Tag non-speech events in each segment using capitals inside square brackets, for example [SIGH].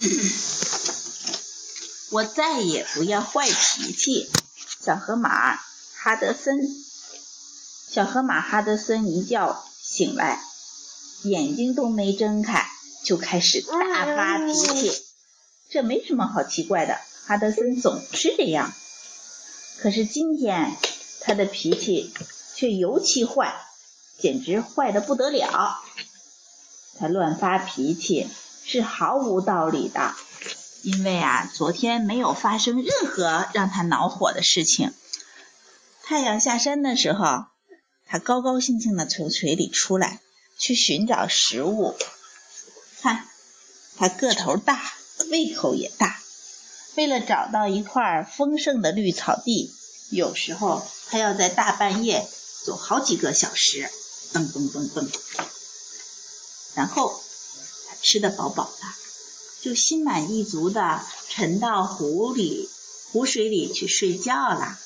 [COUGHS] 我再也不要坏脾气。小河马哈德森，小河马哈德森一觉醒来，眼睛都没睁开，就开始大发脾气。这没什么好奇怪的，哈德森总是这样。可是今天他的脾气却尤其坏，简直坏的不得了。他乱发脾气是毫无道理的。因为啊，昨天没有发生任何让他恼火的事情。太阳下山的时候，他高高兴兴的从水里出来，去寻找食物。看，他个头大，胃口也大。为了找到一块丰盛的绿草地，有时候他要在大半夜走好几个小时，噔噔噔噔。然后吃得饱饱的。就心满意足的沉到湖里、湖水里去睡觉了，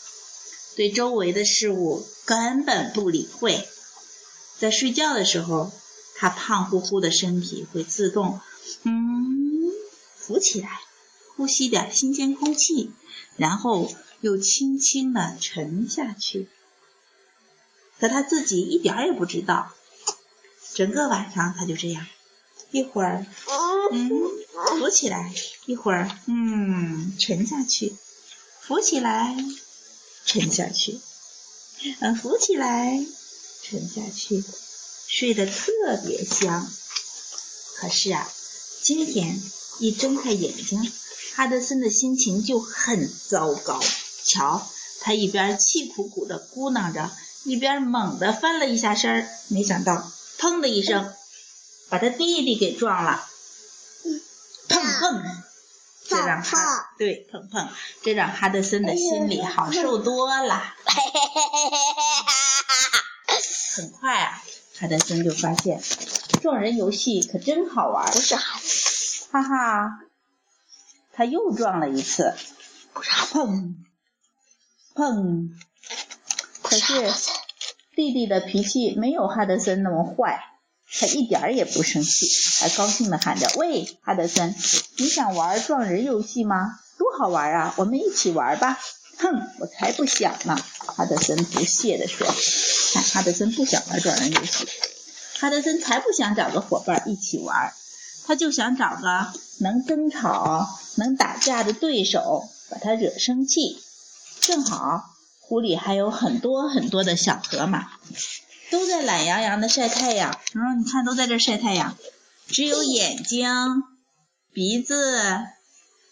对周围的事物根本不理会。在睡觉的时候，他胖乎乎的身体会自动嗯浮起来，呼吸点新鲜空气，然后又轻轻的沉下去。可他自己一点也不知道，整个晚上他就这样，一会儿嗯。浮起来，一会儿，嗯，沉下去，浮起来，沉下去，嗯，浮起来，沉下去，睡得特别香。可是啊，今天一睁开眼睛，哈德森的心情就很糟糕。瞧，他一边气鼓鼓地咕囔着，一边猛地翻了一下身儿，没想到，砰的一声，把他弟弟给撞了。碰，这让哈对碰碰，这让哈德森的心里好受多了。很快啊，哈德森就发现撞人游戏可真好玩。不是哈哈，他又撞了一次，碰碰。可是弟弟的脾气没有哈德森那么坏。他一点儿也不生气，还高兴地喊着：“喂，哈德森，你想玩撞人游戏吗？多好玩啊！我们一起玩吧。”“哼，我才不想呢！”哈德森不屑地说。“看，哈德森不想玩撞人游戏。哈德森才不想找个伙伴一起玩，他就想找个能争吵、能打架的对手，把他惹生气。正好湖里还有很多很多的小河马。”都在懒洋洋的晒太阳，嗯，你看都在这晒太阳，只有眼睛、鼻子、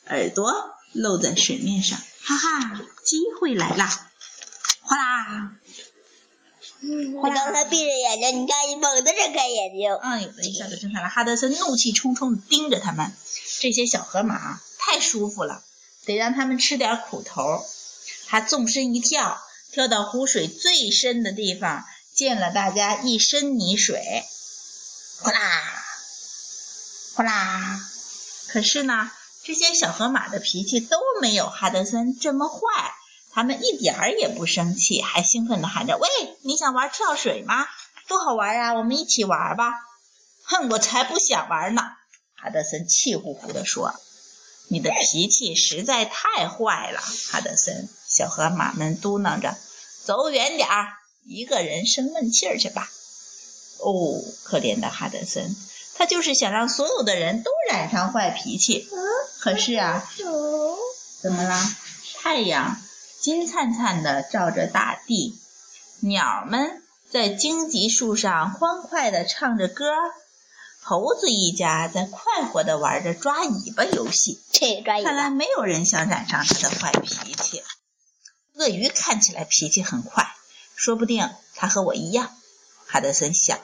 耳朵露在水面上，哈哈，机会来啦！哗啦，哗啦！刚才闭着眼睛，你看你猛地睁开眼睛，嗯，有的一下就睁开了。哈德森怒气冲冲地盯着他们，这些小河马太舒服了，得让他们吃点苦头。他纵身一跳，跳到湖水最深的地方。溅了大家一身泥水，哗啦，哗啦。可是呢，这些小河马的脾气都没有哈德森这么坏，他们一点儿也不生气，还兴奋地喊着：“喂，你想玩跳水吗？多好玩啊！我们一起玩吧！”哼，我才不想玩呢！哈德森气呼呼地说：“你的脾气实在太坏了，哈德森。”小河马们嘟囔着：“走远点儿。”一个人生闷气儿去吧。哦，可怜的哈德森，他就是想让所有的人都染上坏脾气。可是啊，怎么啦？太阳金灿灿的照着大地，鸟们在荆棘树上欢快的唱着歌，猴子一家在快活的玩着抓尾巴游戏。看来没有人想染上他的坏脾气。鳄鱼看起来脾气很快。说不定他和我一样，哈德森想。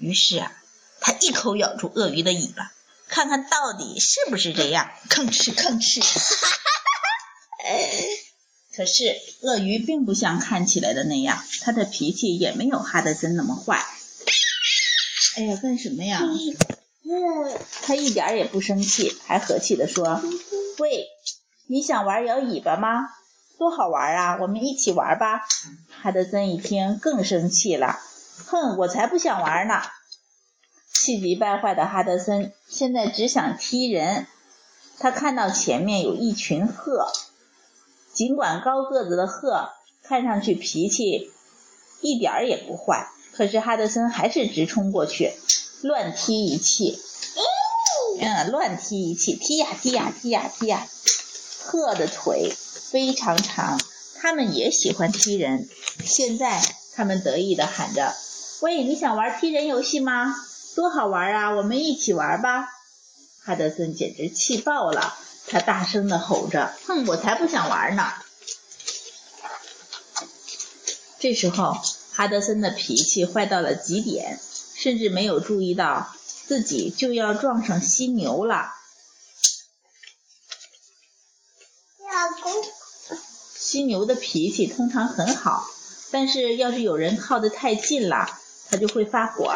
于是啊，他一口咬住鳄鱼的尾巴，看看到底是不是这样。吭哧吭哧。哈哈哈哈可是鳄鱼并不像看起来的那样，它的脾气也没有哈德森那么坏。哎呀，干什么呀？他一点也不生气，还和气地说：“喂，你想玩摇尾巴吗？”多好玩啊！我们一起玩吧。哈德森一听更生气了，哼，我才不想玩呢！气急败坏的哈德森现在只想踢人。他看到前面有一群鹤，尽管高个子的鹤看上去脾气一点儿也不坏，可是哈德森还是直冲过去，乱踢一气。嗯，乱踢一气，踢呀踢呀踢呀踢呀。鹤的腿非常长，它们也喜欢踢人。现在，它们得意地喊着：“喂，你想玩踢人游戏吗？多好玩啊！我们一起玩吧！”哈德森简直气爆了，他大声地吼着：“哼，我才不想玩呢！”这时候，哈德森的脾气坏到了极点，甚至没有注意到。自己就要撞上犀牛了。犀牛的脾气通常很好，但是要是有人靠得太近了，它就会发火，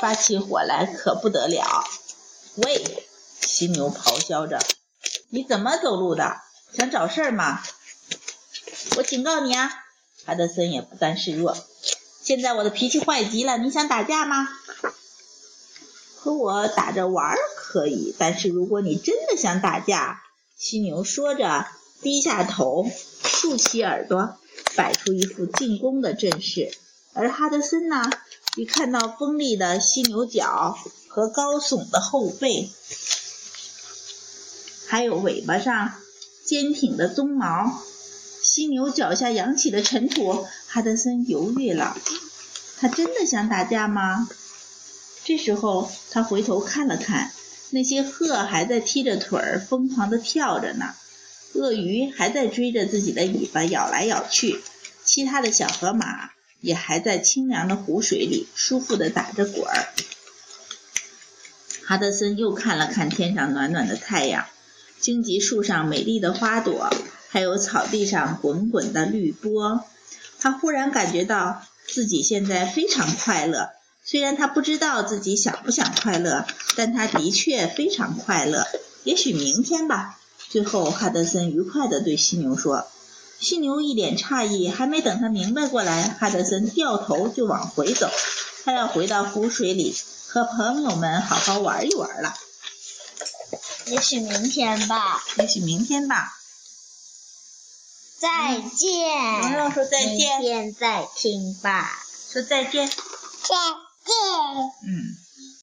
发起火来可不得了。喂，犀牛咆哮着，你怎么走路的？想找事儿吗？我警告你啊！哈德森也不甘示弱。现在我的脾气坏极了，你想打架吗？和我打着玩可以，但是如果你真的想打架，犀牛说着，低下头，竖起耳朵，摆出一副进攻的阵势。而哈德森呢，一看到锋利的犀牛角和高耸的后背，还有尾巴上坚挺的鬃毛，犀牛脚下扬起的尘土，哈德森犹豫了。他真的想打架吗？这时候，他回头看了看，那些鹤还在踢着腿儿，疯狂地跳着呢；鳄鱼还在追着自己的尾巴咬来咬去，其他的小河马也还在清凉的湖水里舒服地打着滚儿。哈德森又看了看天上暖暖的太阳，荆棘树上美丽的花朵，还有草地上滚滚的绿波，他忽然感觉到自己现在非常快乐。虽然他不知道自己想不想快乐，但他的确非常快乐。也许明天吧。最后，哈德森愉快地对犀牛说：“犀牛一脸诧异，还没等他明白过来，哈德森掉头就往回走。他要回到湖水里和朋友们好好玩一玩了。也许明天吧。也许明天吧。再见。蓉蓉说再见。明天再听吧。说再见。再见。嗯。